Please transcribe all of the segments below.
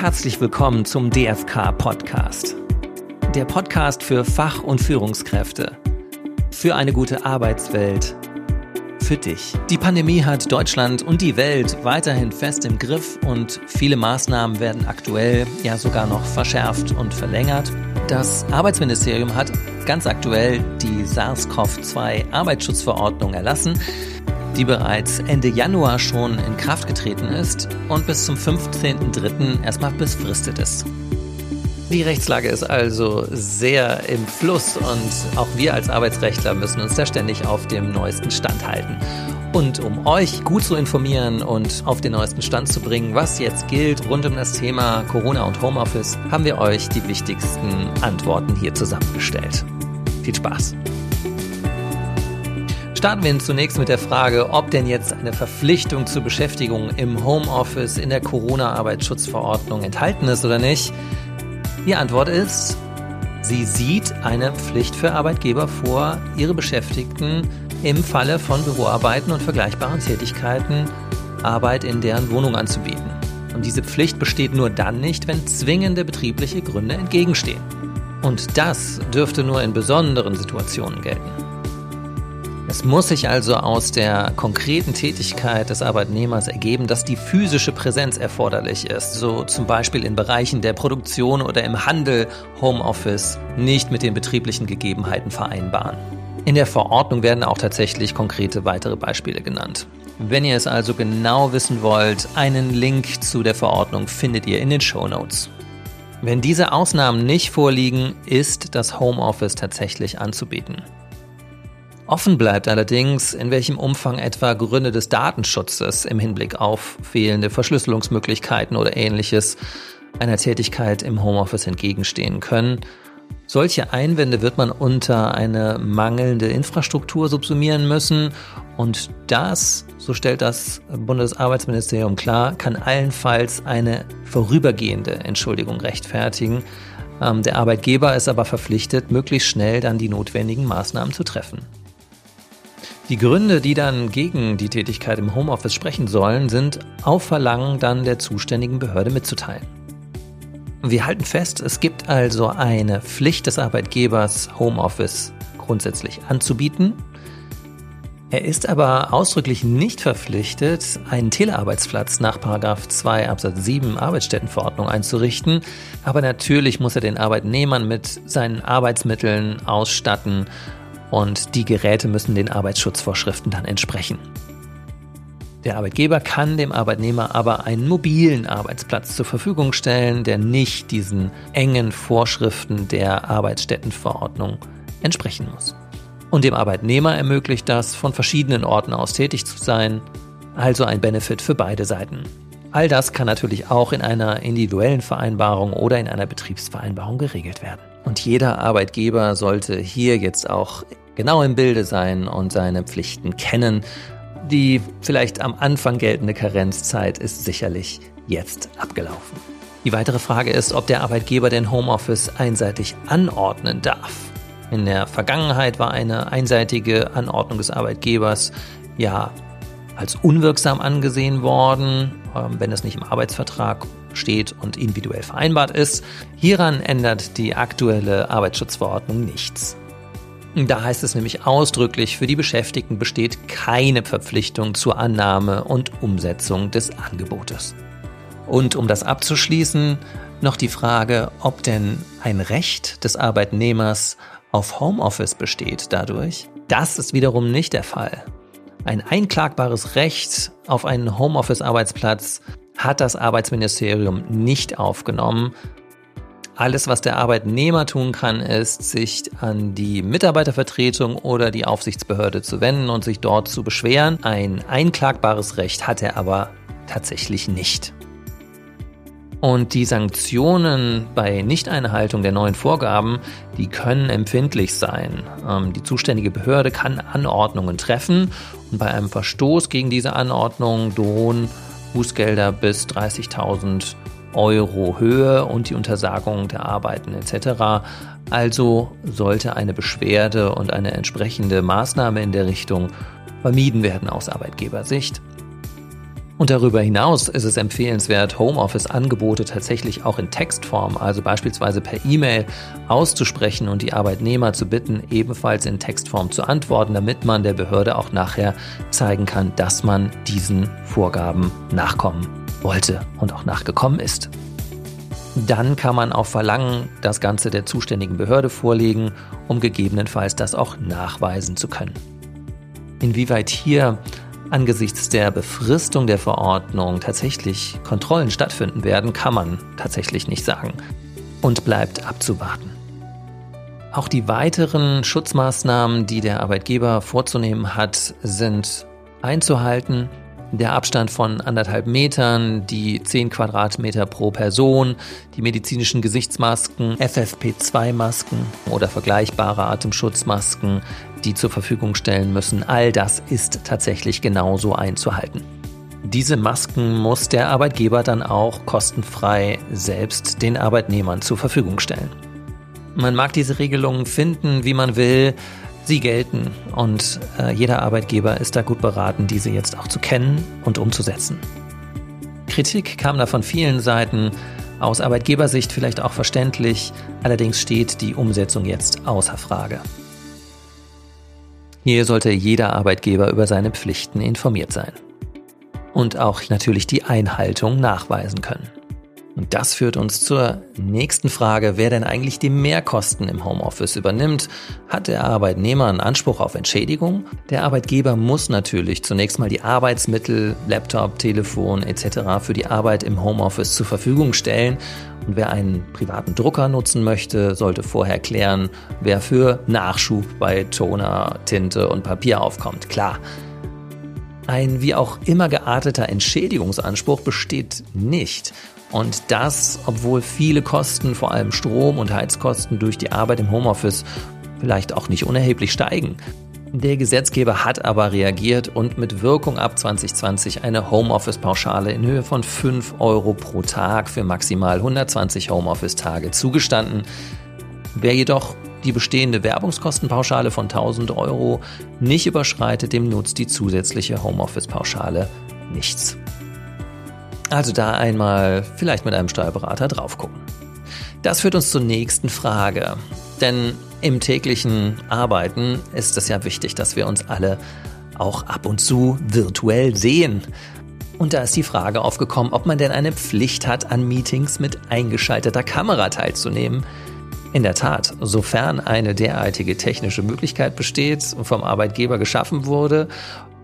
herzlich willkommen zum DFK Podcast. Der Podcast für Fach- und Führungskräfte. Für eine gute Arbeitswelt. Für dich. Die Pandemie hat Deutschland und die Welt weiterhin fest im Griff und viele Maßnahmen werden aktuell ja sogar noch verschärft und verlängert. Das Arbeitsministerium hat ganz aktuell die SARS-CoV-2 Arbeitsschutzverordnung erlassen die bereits Ende Januar schon in Kraft getreten ist und bis zum 15.03. erstmal befristet ist. Die Rechtslage ist also sehr im Fluss und auch wir als Arbeitsrechtler müssen uns da ständig auf dem neuesten Stand halten. Und um euch gut zu informieren und auf den neuesten Stand zu bringen, was jetzt gilt rund um das Thema Corona und Homeoffice, haben wir euch die wichtigsten Antworten hier zusammengestellt. Viel Spaß! Starten wir zunächst mit der Frage, ob denn jetzt eine Verpflichtung zur Beschäftigung im Homeoffice in der Corona-Arbeitsschutzverordnung enthalten ist oder nicht. Die Antwort ist, sie sieht eine Pflicht für Arbeitgeber vor, ihre Beschäftigten im Falle von Büroarbeiten und vergleichbaren Tätigkeiten Arbeit in deren Wohnung anzubieten. Und diese Pflicht besteht nur dann nicht, wenn zwingende betriebliche Gründe entgegenstehen. Und das dürfte nur in besonderen Situationen gelten. Es muss sich also aus der konkreten Tätigkeit des Arbeitnehmers ergeben, dass die physische Präsenz erforderlich ist, so zum Beispiel in Bereichen der Produktion oder im Handel Homeoffice nicht mit den betrieblichen Gegebenheiten vereinbaren. In der Verordnung werden auch tatsächlich konkrete weitere Beispiele genannt. Wenn ihr es also genau wissen wollt, einen Link zu der Verordnung findet ihr in den Show Notes. Wenn diese Ausnahmen nicht vorliegen, ist das Homeoffice tatsächlich anzubieten. Offen bleibt allerdings, in welchem Umfang etwa Gründe des Datenschutzes im Hinblick auf fehlende Verschlüsselungsmöglichkeiten oder ähnliches einer Tätigkeit im Homeoffice entgegenstehen können. Solche Einwände wird man unter eine mangelnde Infrastruktur subsumieren müssen und das, so stellt das Bundesarbeitsministerium klar, kann allenfalls eine vorübergehende Entschuldigung rechtfertigen. Ähm, der Arbeitgeber ist aber verpflichtet, möglichst schnell dann die notwendigen Maßnahmen zu treffen. Die Gründe, die dann gegen die Tätigkeit im Homeoffice sprechen sollen, sind auf Verlangen dann der zuständigen Behörde mitzuteilen. Wir halten fest, es gibt also eine Pflicht des Arbeitgebers, Homeoffice grundsätzlich anzubieten. Er ist aber ausdrücklich nicht verpflichtet, einen Telearbeitsplatz nach 2 Absatz 7 Arbeitsstättenverordnung einzurichten. Aber natürlich muss er den Arbeitnehmern mit seinen Arbeitsmitteln ausstatten und die Geräte müssen den Arbeitsschutzvorschriften dann entsprechen. Der Arbeitgeber kann dem Arbeitnehmer aber einen mobilen Arbeitsplatz zur Verfügung stellen, der nicht diesen engen Vorschriften der Arbeitsstättenverordnung entsprechen muss. Und dem Arbeitnehmer ermöglicht das, von verschiedenen Orten aus tätig zu sein, also ein Benefit für beide Seiten. All das kann natürlich auch in einer individuellen Vereinbarung oder in einer Betriebsvereinbarung geregelt werden. Und jeder Arbeitgeber sollte hier jetzt auch genau im Bilde sein und seine Pflichten kennen. Die vielleicht am Anfang geltende Karenzzeit ist sicherlich jetzt abgelaufen. Die weitere Frage ist, ob der Arbeitgeber den Homeoffice einseitig anordnen darf. In der Vergangenheit war eine einseitige Anordnung des Arbeitgebers ja als unwirksam angesehen worden, ähm, wenn es nicht im Arbeitsvertrag steht und individuell vereinbart ist. Hieran ändert die aktuelle Arbeitsschutzverordnung nichts. Da heißt es nämlich ausdrücklich, für die Beschäftigten besteht keine Verpflichtung zur Annahme und Umsetzung des Angebotes. Und um das abzuschließen, noch die Frage, ob denn ein Recht des Arbeitnehmers auf Homeoffice besteht dadurch. Das ist wiederum nicht der Fall. Ein einklagbares Recht auf einen Homeoffice-Arbeitsplatz hat das Arbeitsministerium nicht aufgenommen. Alles, was der Arbeitnehmer tun kann, ist, sich an die Mitarbeitervertretung oder die Aufsichtsbehörde zu wenden und sich dort zu beschweren. Ein einklagbares Recht hat er aber tatsächlich nicht. Und die Sanktionen bei Nichteinhaltung der neuen Vorgaben, die können empfindlich sein. Ähm, die zuständige Behörde kann Anordnungen treffen und bei einem Verstoß gegen diese Anordnung drohen Bußgelder bis 30.000 Euro Höhe und die Untersagung der Arbeiten etc. Also sollte eine Beschwerde und eine entsprechende Maßnahme in der Richtung vermieden werden aus Arbeitgebersicht. Und darüber hinaus ist es empfehlenswert, Homeoffice-Angebote tatsächlich auch in Textform, also beispielsweise per E-Mail, auszusprechen und die Arbeitnehmer zu bitten, ebenfalls in Textform zu antworten, damit man der Behörde auch nachher zeigen kann, dass man diesen Vorgaben nachkommen wollte und auch nachgekommen ist. Dann kann man auf Verlangen das Ganze der zuständigen Behörde vorlegen, um gegebenenfalls das auch nachweisen zu können. Inwieweit hier angesichts der Befristung der Verordnung tatsächlich Kontrollen stattfinden werden, kann man tatsächlich nicht sagen und bleibt abzuwarten. Auch die weiteren Schutzmaßnahmen, die der Arbeitgeber vorzunehmen hat, sind einzuhalten. Der Abstand von anderthalb Metern, die 10 Quadratmeter pro Person, die medizinischen Gesichtsmasken, FFP2-Masken oder vergleichbare Atemschutzmasken, die zur Verfügung stellen müssen, all das ist tatsächlich genauso einzuhalten. Diese Masken muss der Arbeitgeber dann auch kostenfrei selbst den Arbeitnehmern zur Verfügung stellen. Man mag diese Regelungen finden, wie man will, sie gelten und äh, jeder Arbeitgeber ist da gut beraten, diese jetzt auch zu kennen und umzusetzen. Kritik kam da von vielen Seiten, aus Arbeitgebersicht vielleicht auch verständlich, allerdings steht die Umsetzung jetzt außer Frage. Hier sollte jeder Arbeitgeber über seine Pflichten informiert sein. Und auch natürlich die Einhaltung nachweisen können. Und das führt uns zur nächsten Frage, wer denn eigentlich die Mehrkosten im Homeoffice übernimmt. Hat der Arbeitnehmer einen Anspruch auf Entschädigung? Der Arbeitgeber muss natürlich zunächst mal die Arbeitsmittel, Laptop, Telefon etc. für die Arbeit im Homeoffice zur Verfügung stellen und wer einen privaten Drucker nutzen möchte, sollte vorher klären, wer für Nachschub bei Toner, Tinte und Papier aufkommt. Klar. Ein wie auch immer gearteter Entschädigungsanspruch besteht nicht. Und das, obwohl viele Kosten, vor allem Strom- und Heizkosten durch die Arbeit im Homeoffice, vielleicht auch nicht unerheblich steigen. Der Gesetzgeber hat aber reagiert und mit Wirkung ab 2020 eine Homeoffice-Pauschale in Höhe von 5 Euro pro Tag für maximal 120 Homeoffice-Tage zugestanden. Wer jedoch die bestehende Werbungskostenpauschale von 1000 Euro nicht überschreitet, dem nutzt die zusätzliche Homeoffice-Pauschale nichts. Also da einmal vielleicht mit einem Steuerberater drauf gucken. Das führt uns zur nächsten Frage. Denn im täglichen Arbeiten ist es ja wichtig, dass wir uns alle auch ab und zu virtuell sehen. Und da ist die Frage aufgekommen, ob man denn eine Pflicht hat, an Meetings mit eingeschalteter Kamera teilzunehmen. In der Tat, sofern eine derartige technische Möglichkeit besteht und vom Arbeitgeber geschaffen wurde,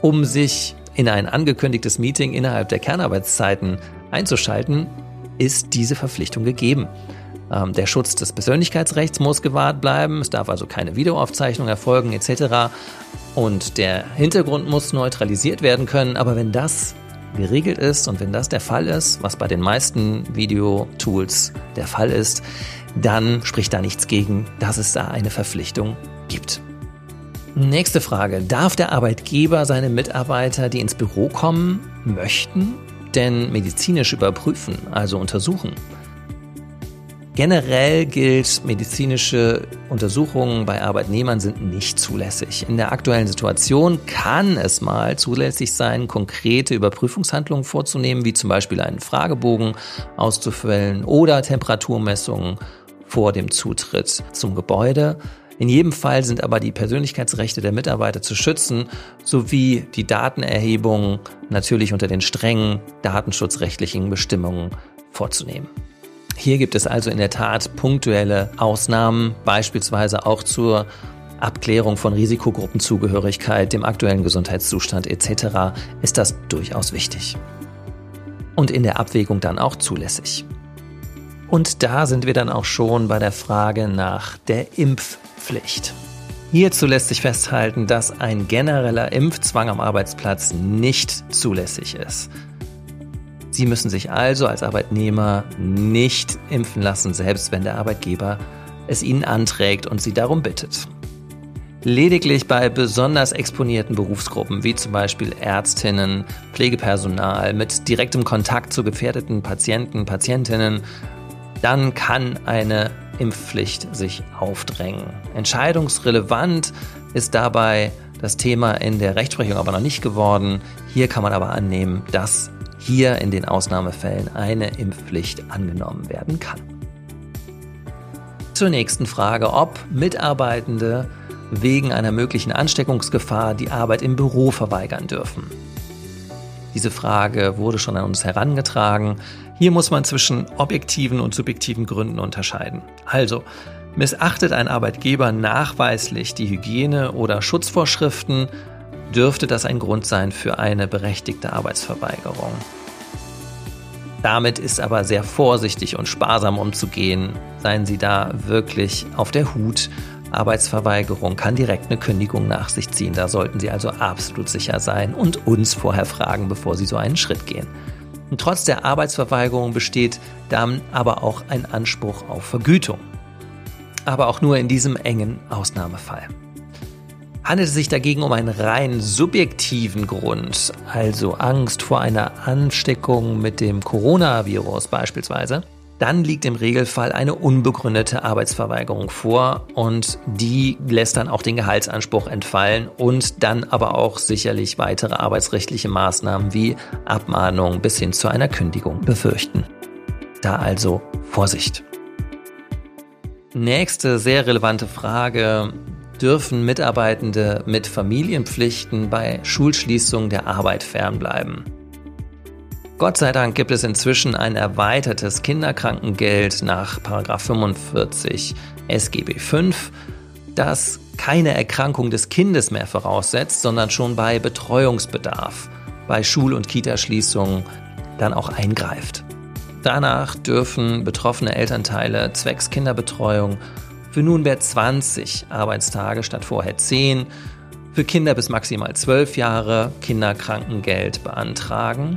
um sich in ein angekündigtes Meeting innerhalb der Kernarbeitszeiten einzuschalten, ist diese Verpflichtung gegeben. Ähm, der Schutz des Persönlichkeitsrechts muss gewahrt bleiben, es darf also keine Videoaufzeichnung erfolgen etc. Und der Hintergrund muss neutralisiert werden können, aber wenn das geregelt ist und wenn das der Fall ist, was bei den meisten Videotools der Fall ist, dann spricht da nichts gegen, dass es da eine Verpflichtung gibt. Nächste Frage. Darf der Arbeitgeber seine Mitarbeiter, die ins Büro kommen, möchten, denn medizinisch überprüfen, also untersuchen? Generell gilt, medizinische Untersuchungen bei Arbeitnehmern sind nicht zulässig. In der aktuellen Situation kann es mal zulässig sein, konkrete Überprüfungshandlungen vorzunehmen, wie zum Beispiel einen Fragebogen auszufüllen oder Temperaturmessungen vor dem Zutritt zum Gebäude. In jedem Fall sind aber die Persönlichkeitsrechte der Mitarbeiter zu schützen, sowie die Datenerhebung natürlich unter den strengen datenschutzrechtlichen Bestimmungen vorzunehmen. Hier gibt es also in der Tat punktuelle Ausnahmen, beispielsweise auch zur Abklärung von Risikogruppenzugehörigkeit, dem aktuellen Gesundheitszustand etc. ist das durchaus wichtig. Und in der Abwägung dann auch zulässig. Und da sind wir dann auch schon bei der Frage nach der Impfpflicht. Hierzu lässt sich festhalten, dass ein genereller Impfzwang am Arbeitsplatz nicht zulässig ist. Sie müssen sich also als Arbeitnehmer nicht impfen lassen, selbst wenn der Arbeitgeber es Ihnen anträgt und Sie darum bittet. Lediglich bei besonders exponierten Berufsgruppen wie zum Beispiel Ärztinnen, Pflegepersonal mit direktem Kontakt zu gefährdeten Patienten, Patientinnen, dann kann eine Impfpflicht sich aufdrängen. Entscheidungsrelevant ist dabei das Thema in der Rechtsprechung aber noch nicht geworden. Hier kann man aber annehmen, dass hier in den Ausnahmefällen eine Impfpflicht angenommen werden kann. Zur nächsten Frage, ob Mitarbeitende wegen einer möglichen Ansteckungsgefahr die Arbeit im Büro verweigern dürfen. Diese Frage wurde schon an uns herangetragen. Hier muss man zwischen objektiven und subjektiven Gründen unterscheiden. Also, missachtet ein Arbeitgeber nachweislich die Hygiene- oder Schutzvorschriften, dürfte das ein Grund sein für eine berechtigte Arbeitsverweigerung. Damit ist aber sehr vorsichtig und sparsam umzugehen. Seien Sie da wirklich auf der Hut. Arbeitsverweigerung kann direkt eine Kündigung nach sich ziehen. Da sollten Sie also absolut sicher sein und uns vorher fragen, bevor Sie so einen Schritt gehen. Und trotz der Arbeitsverweigerung besteht dann aber auch ein Anspruch auf Vergütung. Aber auch nur in diesem engen Ausnahmefall. Handelt es sich dagegen um einen rein subjektiven Grund, also Angst vor einer Ansteckung mit dem Coronavirus beispielsweise, dann liegt im Regelfall eine unbegründete Arbeitsverweigerung vor und die lässt dann auch den Gehaltsanspruch entfallen und dann aber auch sicherlich weitere arbeitsrechtliche Maßnahmen wie Abmahnung bis hin zu einer Kündigung befürchten. Da also Vorsicht. Nächste sehr relevante Frage. Dürfen Mitarbeitende mit Familienpflichten bei Schulschließung der Arbeit fernbleiben? Gott sei Dank gibt es inzwischen ein erweitertes Kinderkrankengeld nach 45 SGB V, das keine Erkrankung des Kindes mehr voraussetzt, sondern schon bei Betreuungsbedarf, bei Schul- und Kitaschließungen dann auch eingreift. Danach dürfen betroffene Elternteile zwecks Kinderbetreuung für nunmehr 20 Arbeitstage statt vorher 10 für Kinder bis maximal 12 Jahre Kinderkrankengeld beantragen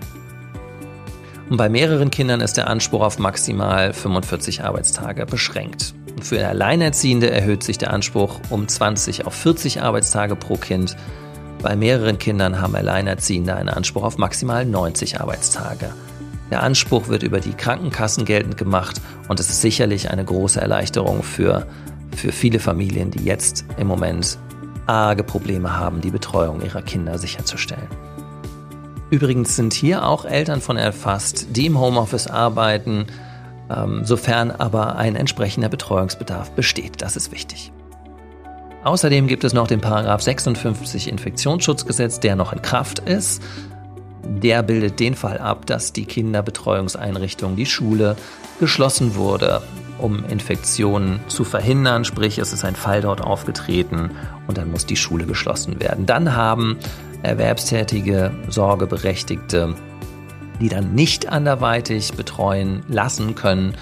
und bei mehreren Kindern ist der Anspruch auf maximal 45 Arbeitstage beschränkt. Für Alleinerziehende erhöht sich der Anspruch um 20 auf 40 Arbeitstage pro Kind. Bei mehreren Kindern haben Alleinerziehende einen Anspruch auf maximal 90 Arbeitstage. Der Anspruch wird über die Krankenkassen geltend gemacht und es ist sicherlich eine große Erleichterung für, für viele Familien, die jetzt im Moment arge Probleme haben, die Betreuung ihrer Kinder sicherzustellen. Übrigens sind hier auch Eltern von erfasst, die im Homeoffice arbeiten, ähm, sofern aber ein entsprechender Betreuungsbedarf besteht. Das ist wichtig. Außerdem gibt es noch den Paragraph 56 Infektionsschutzgesetz, der noch in Kraft ist. Der bildet den Fall ab, dass die Kinderbetreuungseinrichtung, die Schule, geschlossen wurde, um Infektionen zu verhindern. Sprich, es ist ein Fall dort aufgetreten und dann muss die Schule geschlossen werden. Dann haben erwerbstätige Sorgeberechtigte, die dann nicht anderweitig betreuen lassen können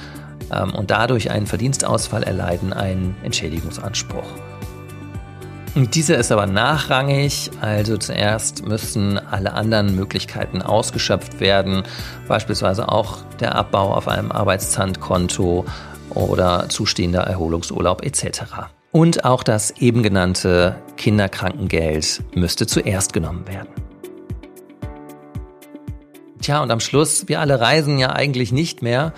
ähm, und dadurch einen Verdienstausfall erleiden, einen Entschädigungsanspruch. Und dieser ist aber nachrangig, also zuerst müssen alle anderen Möglichkeiten ausgeschöpft werden, beispielsweise auch der Abbau auf einem Arbeitszandkonto oder zustehender Erholungsurlaub etc. Und auch das eben genannte Kinderkrankengeld müsste zuerst genommen werden. Tja, und am Schluss, wir alle reisen ja eigentlich nicht mehr,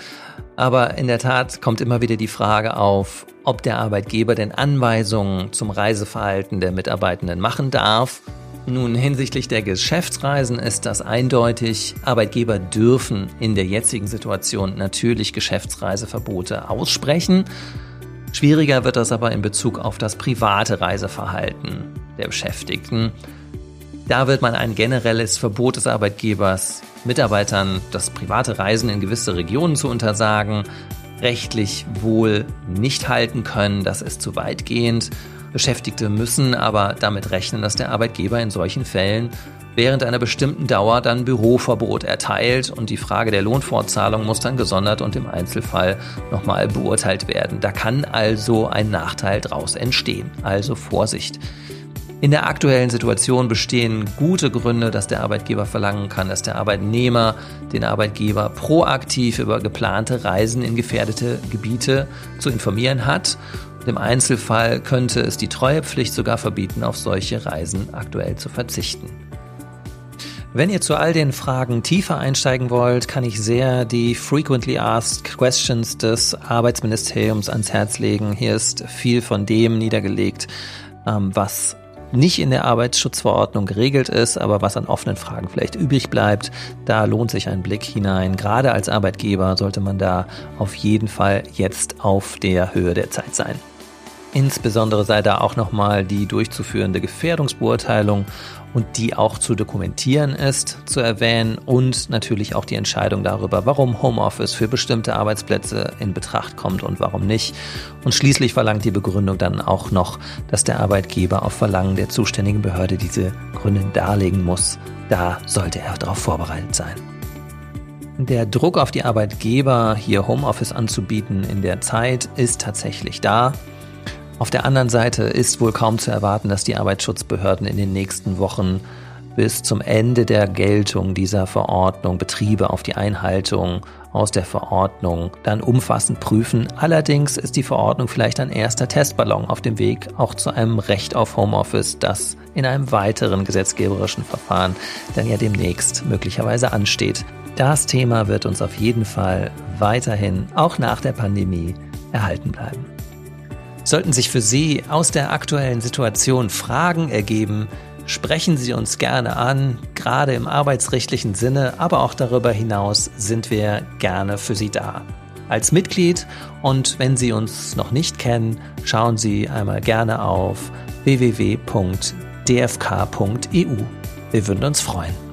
aber in der Tat kommt immer wieder die Frage auf, ob der Arbeitgeber denn Anweisungen zum Reiseverhalten der Mitarbeitenden machen darf. Nun, hinsichtlich der Geschäftsreisen ist das eindeutig. Arbeitgeber dürfen in der jetzigen Situation natürlich Geschäftsreiseverbote aussprechen. Schwieriger wird das aber in Bezug auf das private Reiseverhalten der Beschäftigten. Da wird man ein generelles Verbot des Arbeitgebers, Mitarbeitern das private Reisen in gewisse Regionen zu untersagen, rechtlich wohl nicht halten können. Das ist zu weitgehend. Beschäftigte müssen aber damit rechnen, dass der Arbeitgeber in solchen Fällen während einer bestimmten Dauer dann Büroverbot erteilt und die Frage der Lohnfortzahlung muss dann gesondert und im Einzelfall nochmal beurteilt werden. Da kann also ein Nachteil draus entstehen. Also Vorsicht. In der aktuellen Situation bestehen gute Gründe, dass der Arbeitgeber verlangen kann, dass der Arbeitnehmer den Arbeitgeber proaktiv über geplante Reisen in gefährdete Gebiete zu informieren hat. Im Einzelfall könnte es die Treuepflicht sogar verbieten, auf solche Reisen aktuell zu verzichten. Wenn ihr zu all den Fragen tiefer einsteigen wollt, kann ich sehr die Frequently Asked Questions des Arbeitsministeriums ans Herz legen. Hier ist viel von dem niedergelegt, ähm, was nicht in der Arbeitsschutzverordnung geregelt ist, aber was an offenen Fragen vielleicht übrig bleibt, da lohnt sich ein Blick hinein. Gerade als Arbeitgeber sollte man da auf jeden Fall jetzt auf der Höhe der Zeit sein. Insbesondere sei da auch nochmal die durchzuführende Gefährdungsbeurteilung und die auch zu dokumentieren ist, zu erwähnen und natürlich auch die Entscheidung darüber, warum Homeoffice für bestimmte Arbeitsplätze in Betracht kommt und warum nicht. Und schließlich verlangt die Begründung dann auch noch, dass der Arbeitgeber auf Verlangen der zuständigen Behörde diese Gründe darlegen muss. Da sollte er darauf vorbereitet sein. Der Druck auf die Arbeitgeber, hier Homeoffice anzubieten in der Zeit, ist tatsächlich da. Auf der anderen Seite ist wohl kaum zu erwarten, dass die Arbeitsschutzbehörden in den nächsten Wochen bis zum Ende der Geltung dieser Verordnung Betriebe auf die Einhaltung aus der Verordnung dann umfassend prüfen. Allerdings ist die Verordnung vielleicht ein erster Testballon auf dem Weg auch zu einem Recht auf Homeoffice, das in einem weiteren gesetzgeberischen Verfahren dann ja demnächst möglicherweise ansteht. Das Thema wird uns auf jeden Fall weiterhin, auch nach der Pandemie, erhalten bleiben. Sollten sich für Sie aus der aktuellen Situation Fragen ergeben, sprechen Sie uns gerne an. Gerade im arbeitsrechtlichen Sinne, aber auch darüber hinaus sind wir gerne für Sie da. Als Mitglied und wenn Sie uns noch nicht kennen, schauen Sie einmal gerne auf www.dfk.eu. Wir würden uns freuen.